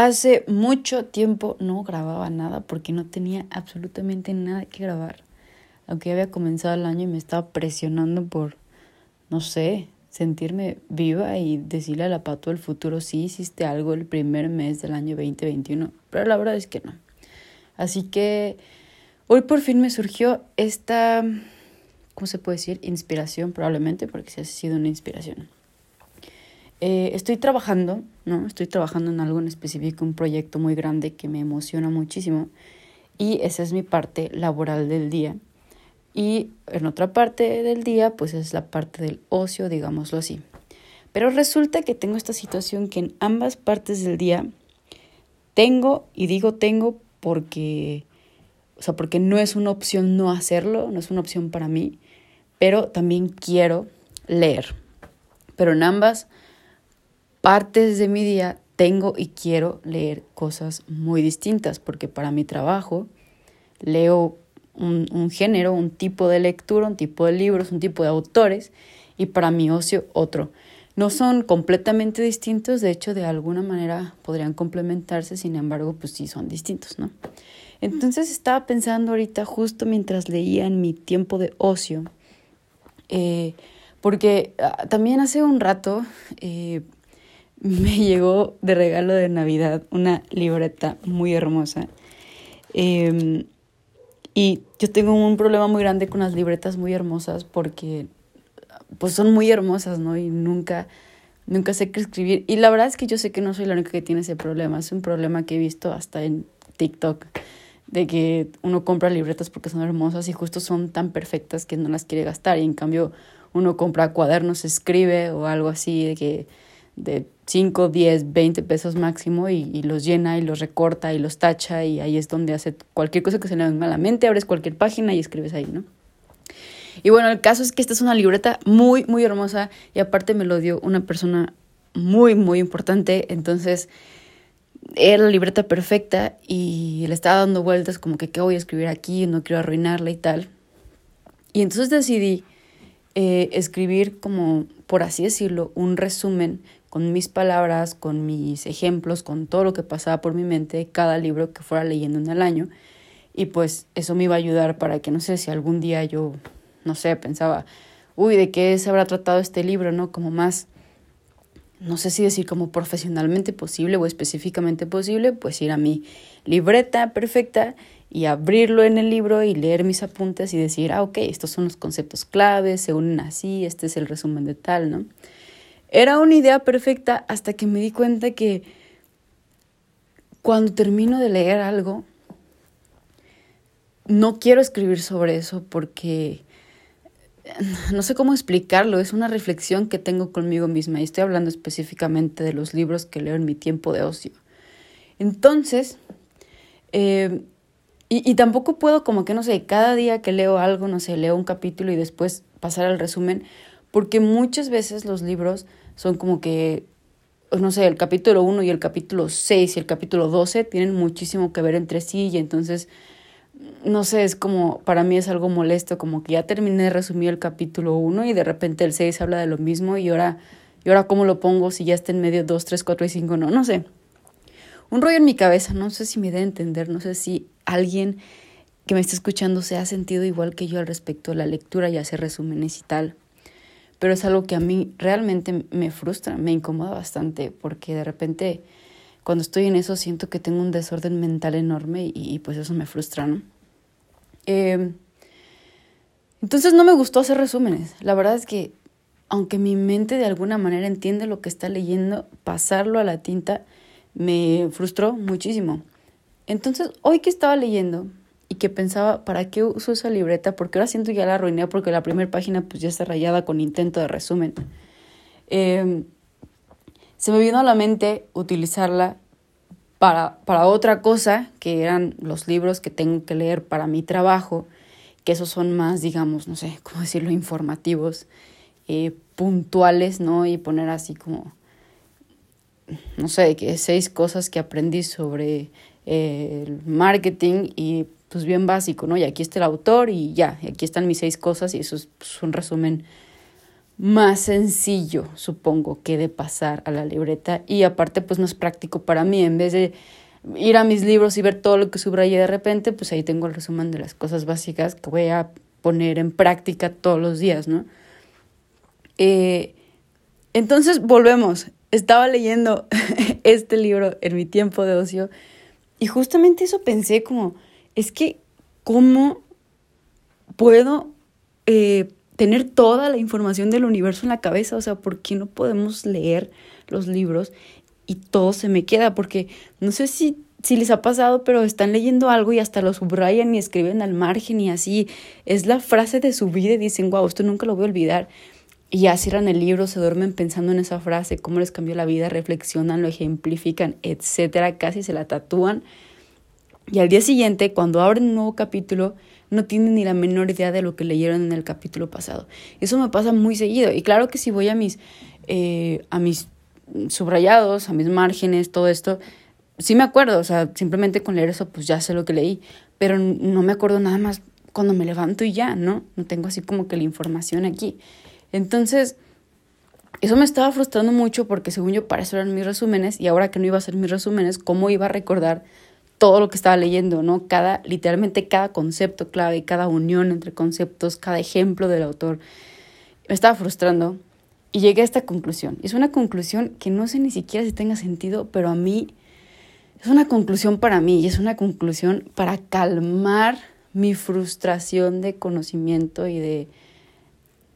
Hace mucho tiempo no grababa nada porque no tenía absolutamente nada que grabar. Aunque había comenzado el año y me estaba presionando por, no sé, sentirme viva y decirle a la pato del futuro, sí hiciste algo el primer mes del año 2021. Pero la verdad es que no. Así que hoy por fin me surgió esta, ¿cómo se puede decir? Inspiración probablemente, porque sí ha sido una inspiración eh, estoy trabajando, ¿no? Estoy trabajando en algo en específico, un proyecto muy grande que me emociona muchísimo y esa es mi parte laboral del día. Y en otra parte del día, pues es la parte del ocio, digámoslo así. Pero resulta que tengo esta situación que en ambas partes del día tengo, y digo tengo porque, o sea, porque no es una opción no hacerlo, no es una opción para mí, pero también quiero leer. Pero en ambas partes de mi día tengo y quiero leer cosas muy distintas, porque para mi trabajo leo un, género, un tipo de lectura, un tipo de libros, un tipo de autores, y para mi ocio otro. No son completamente distintos, de hecho de alguna manera podrían complementarse, sin embargo, pues sí son distintos, ¿no? Entonces estaba pensando ahorita, justo mientras leía en mi tiempo de ocio, eh, porque ah, también hace un rato eh, me llegó de regalo de Navidad una libreta muy hermosa. Em, y yo tengo un problema muy grande con las libretas muy hermosas porque pues son muy hermosas, ¿no? Y nunca, nunca sé qué escribir. Y la verdad es que yo sé que no soy la única que tiene ese problema. Es un problema que he visto hasta en TikTok, de que uno compra libretas porque son hermosas y justo son tan perfectas que no las quiere gastar. Y en cambio uno compra cuadernos, escribe o algo así, de que de 5, 10, 20 pesos máximo y, los llena y los recorta y los tacha y ahí es donde hace cualquier cosa que se le venga a la mente, abres cualquier página y escribes ahí, ¿no? Y bueno, el caso es que esta es una libreta muy, muy hermosa y aparte me lo dio una persona muy, muy importante, entonces era la libreta perfecta y le estaba dando vueltas como que qué voy a escribir aquí, no quiero arruinarla y tal. Y entonces decidí eh, escribir como, por así decirlo, un resumen con mis palabras, con mis ejemplos, con todo lo que pasaba por mi mente, cada libro que fuera leyendo en el año. Y pues eso me iba a ayudar para que, no sé, si algún día yo, no sé, pensaba, uy, ¿de qué se habrá tratado este libro? ¿No? Como más, no sé si decir como profesionalmente posible o específicamente posible, pues ir a mi libreta perfecta y abrirlo en el libro y leer mis apuntes y decir, ah, ok, estos son los conceptos claves, se unen así, este es el resumen de tal, ¿no? Era una idea perfecta hasta que me di cuenta que cuando termino de leer algo, no quiero escribir sobre eso porque no sé cómo explicarlo, es una reflexión que tengo conmigo misma y estoy hablando específicamente de los libros que leo en mi tiempo de ocio. Entonces, eh, y, y, tampoco puedo como que, no sé, cada día que leo algo, no sé, leo un capítulo y después pasar al resumen, porque muchas veces los libros son como que, no sé, el capítulo 1 y el capítulo 6 y el capítulo 12 tienen muchísimo que ver entre sí y entonces, no sé, es como, para mí es algo molesto, como que ya terminé de resumir el capítulo 1 y de repente el 6 habla de lo mismo y ahora, y ahora cómo lo pongo si ya está en medio 2, 3, 4 y 5, no, no sé. Un rollo en mi cabeza, no sé si me da a entender, no sé si alguien que me está escuchando se ha sentido igual que yo al respecto de la lectura y hacer resúmenes y tal pero es algo que a mí realmente me frustra, me incomoda bastante, porque de repente cuando estoy en eso siento que tengo un desorden mental enorme y, pues eso me frustra, ¿no? Em, entonces no me gustó hacer resúmenes. La verdad es que aunque mi mente de alguna manera entiende lo que está leyendo, pasarlo a la tinta me frustró muchísimo. Entonces, hoy que estaba leyendo, que pensaba, ¿para qué uso esa libreta? Porque ahora siento que ya la arruiné porque la primera página pues ya está rayada con intento de resumen. Em, se me vino a la mente utilizarla para, para otra cosa, que eran los libros que tengo que leer para mi trabajo, que esos son más, digamos, no sé, cómo decirlo, informativos, eh, puntuales, ¿no? Y poner así como, no sé, que seis cosas que aprendí sobre eh, el marketing y pues bien básico, ¿no? Y aquí está el autor y ya, y aquí están mis seis cosas y eso es pues, un resumen más sencillo, supongo, que de pasar a la libreta y aparte pues no es práctico para mí, en vez de ir a mis libros y ver todo lo que subrayé de repente, pues ahí tengo el resumen de las cosas básicas que voy a poner en práctica todos los días, ¿no? Eh, entonces volvemos, estaba leyendo este libro en mi tiempo de ocio y justamente eso pensé como, es que, ¿cómo puedo eh, tener toda la información del universo en la cabeza? O sea, ¿por qué no podemos leer los libros y todo se me queda? Porque no sé si, si les ha pasado, pero están leyendo algo y hasta lo subrayan y escriben al margen y así. Es la frase de su vida y dicen, wow, esto nunca lo voy a olvidar. Y ya cierran el libro, se duermen pensando en esa frase, cómo les cambió la vida, reflexionan, lo ejemplifican, etcétera, casi se la tatúan. Y al día siguiente, cuando abren un nuevo capítulo, no tienen ni la menor idea de lo que leyeron en el capítulo pasado. Eso me pasa muy seguido. Y claro que si voy a mis, eh, a mis subrayados, a mis márgenes, todo esto, sí me acuerdo. O sea, simplemente con leer eso, pues ya sé lo que leí. Pero no me acuerdo nada más cuando me levanto y ya, ¿no? No tengo así como que la información aquí. Entonces, eso me estaba frustrando mucho porque según yo para eso eran mis resúmenes y ahora que no iba a ser mis resúmenes, ¿cómo iba a recordar todo lo que estaba leyendo, ¿no? Cada, literalmente cada concepto clave, cada unión entre conceptos, cada ejemplo del autor. Me estaba frustrando y llegué a esta conclusión. Es una conclusión que no sé ni siquiera si tenga sentido, pero a mí es una conclusión para mí y es una conclusión para calmar mi frustración de conocimiento y de,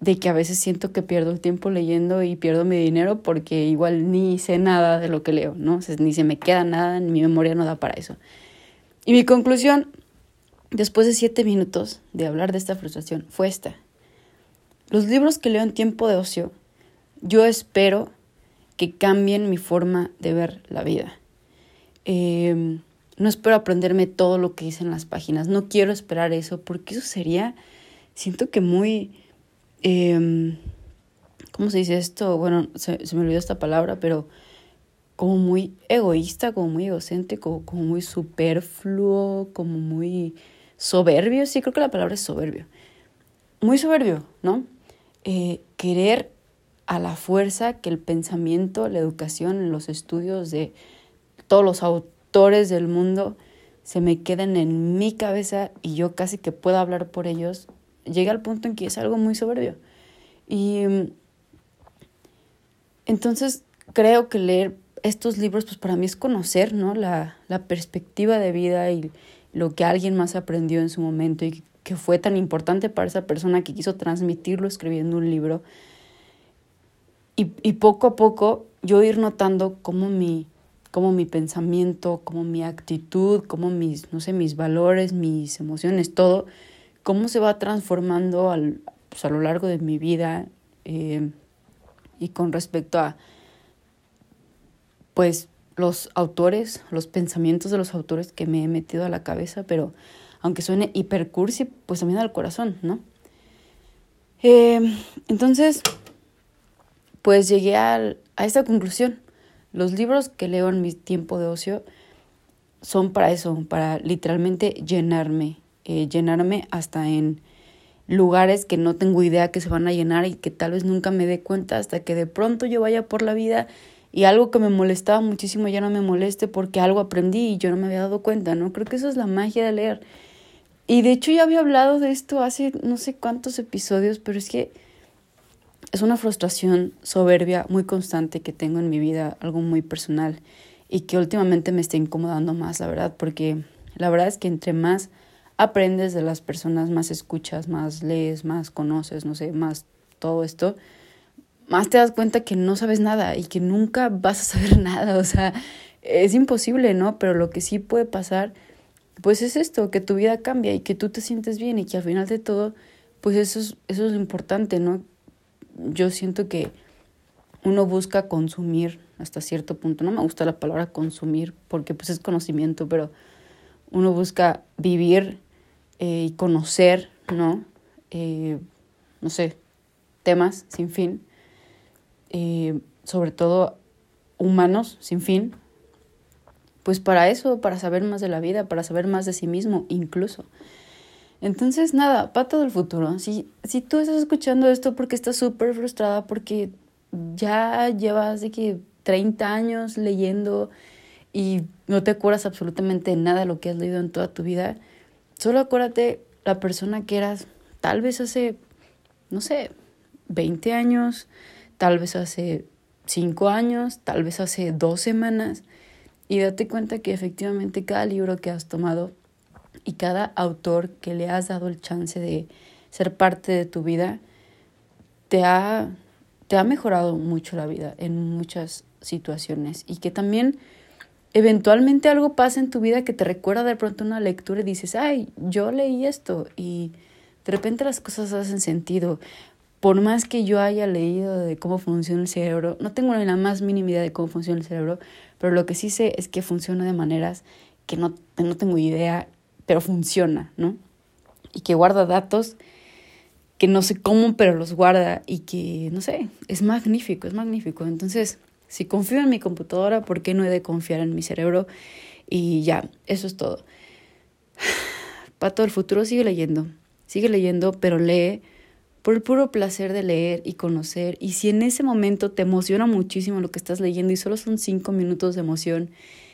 de que a veces siento que pierdo el tiempo leyendo y pierdo mi dinero porque igual ni sé nada de lo que leo, ¿no? ni se me queda nada, mi memoria no da para eso. Y mi conclusión, después de siete minutos de hablar de esta frustración, fue esta. Los libros que leo en tiempo de ocio, yo espero que cambien mi forma de ver la vida. Em, no espero aprenderme todo lo que dicen las páginas, no quiero esperar eso porque eso sería, siento que muy eh, ¿cómo se dice esto? Bueno, se, me olvidó esta palabra, pero como muy egoísta, como muy egocéntrico, como muy superfluo, como muy soberbio, sí, creo que la palabra es soberbio. Muy soberbio, ¿no? Eh, querer a la fuerza que el pensamiento, la educación, los estudios de todos los autores del mundo se me queden en mi cabeza y yo casi que pueda hablar por ellos llega al punto en que es algo muy soberbio. Y entonces creo que leer estos libros, pues para mí es conocer, ¿no? La, la perspectiva de vida y lo que alguien más aprendió en su momento y que fue tan importante para esa persona que quiso transmitirlo escribiendo un libro. Y, y poco a poco yo ir notando cómo mi, cómo mi pensamiento, cómo mi actitud, cómo mis, no sé, mis valores, mis emociones, todo cómo se va transformando al, pues, a lo largo de mi vida eh, y con respecto a pues los autores, los pensamientos de los autores que me he metido a la cabeza, pero aunque suene hipercursi, pues también al corazón, ¿no? Eh, entonces, pues llegué a, a esta conclusión. Los libros que leo en mi tiempo de ocio son para eso, para literalmente llenarme eh, llenarme hasta en lugares que no tengo idea que se van a llenar y que tal vez nunca me dé cuenta hasta que de pronto yo vaya por la vida y algo que me molestaba muchísimo ya no me moleste porque algo aprendí y yo no me había dado cuenta, ¿no? Creo que eso es la magia de leer. Y de hecho ya había hablado de esto hace no sé cuántos episodios, pero es que es una frustración soberbia muy constante que tengo en mi vida, algo muy personal y que últimamente me está incomodando más, la verdad, porque la verdad es que entre más aprendes de las personas, más escuchas, más lees, más conoces, no sé, más todo esto, más te das cuenta que no sabes nada y que nunca vas a saber nada. O sea, es imposible, ¿no? Pero lo que sí puede pasar, pues es esto, que tu vida cambia y que tú te sientes bien y que al final de todo, pues eso es, eso es lo importante, ¿no? Yo siento que uno busca consumir hasta cierto punto. No me gusta la palabra consumir porque pues es conocimiento, pero uno busca vivir eh, y conocer, ¿no? Eh, no sé, temas sin fin, eh, sobre todo humanos sin fin, pues para eso, para saber más de la vida, para saber más de sí mismo incluso. Entonces, nada, pato del futuro. Si, si tú estás escuchando esto porque estás súper frustrada, porque ya llevas de que 30 años leyendo y no te acuerdas absolutamente nada de lo que has leído en toda tu vida, solo acuérdate la persona que eras tal vez hace, no sé, 20 años, tal vez hace 5 años, tal vez hace dos semanas, y date cuenta que efectivamente cada libro que has tomado y cada autor que le has dado el chance de ser parte de tu vida, te ha, te ha mejorado mucho la vida en muchas situaciones y que también eventualmente algo pasa en tu vida que te recuerda de pronto una lectura y dices, ay, yo leí esto y de repente las cosas hacen sentido. Por más que yo haya leído de cómo funciona el cerebro, no tengo ni la más mínima idea de cómo funciona el cerebro, pero lo que sí sé es que funciona de maneras que no, no tengo idea, pero funciona, ¿no? Y que guarda datos que no sé cómo, pero los guarda y que, no sé, es magnífico, es magnífico. Entonces, si confío en mi computadora, ¿por qué no he de confiar en mi cerebro? Y ya, eso es todo. Pato el futuro sigue leyendo, sigue leyendo, pero lee por el puro placer de leer y conocer. Y si en ese momento te emociona muchísimo lo que estás leyendo y solo son cinco minutos de emoción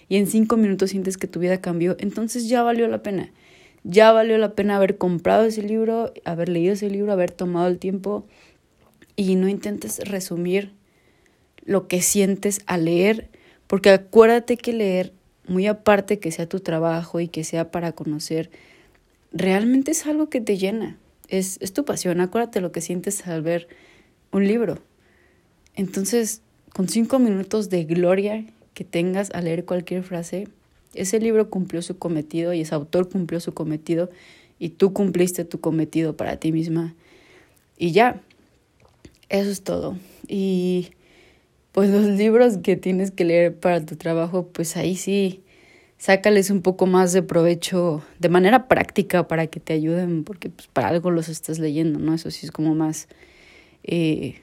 y en cinco minutos sientes que tu vida cambió, entonces ya valió la pena. Ya valió la pena haber comprado ese libro, haber leído ese libro, haber tomado el tiempo y no intentes resumir lo que sientes al leer, porque acuérdate que leer, muy aparte que sea tu trabajo y que sea para conocer, realmente es algo que te llena, es, es tu pasión, acuérdate lo que sientes al ver un libro. Entonces, con cinco minutos de gloria que tengas al leer cualquier frase, ese libro cumplió su cometido y ese autor cumplió su cometido y tú cumpliste tu cometido para ti misma. Y ya, eso es todo. Y pues los libros que tienes que leer para tu trabajo, pues ahí sí, sácales un poco más de provecho de manera práctica para que te ayuden, porque pues para algo los estás leyendo, ¿no? Eso sí es como más, eh,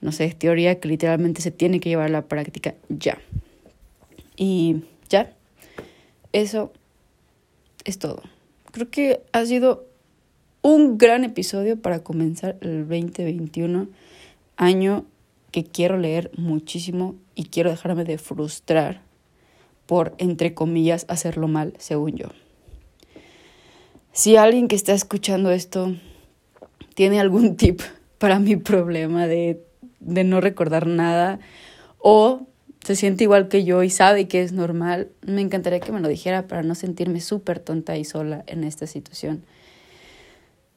no sé, teoría que literalmente se tiene que llevar a la práctica ya. Y ya, eso es todo. Creo que ha sido un gran episodio para comenzar el 2021, año que quiero leer muchísimo y quiero dejarme de frustrar por, entre comillas, hacerlo mal, según yo. Si alguien que está escuchando esto tiene algún tip para mi problema de, de no recordar nada o se siente igual que yo y sabe que es normal, me encantaría que me lo dijera para no sentirme súper tonta y sola en esta situación.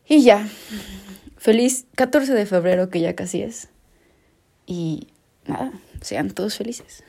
Y ya, feliz 14 de febrero que ya casi es. Y nada, sean todos felices.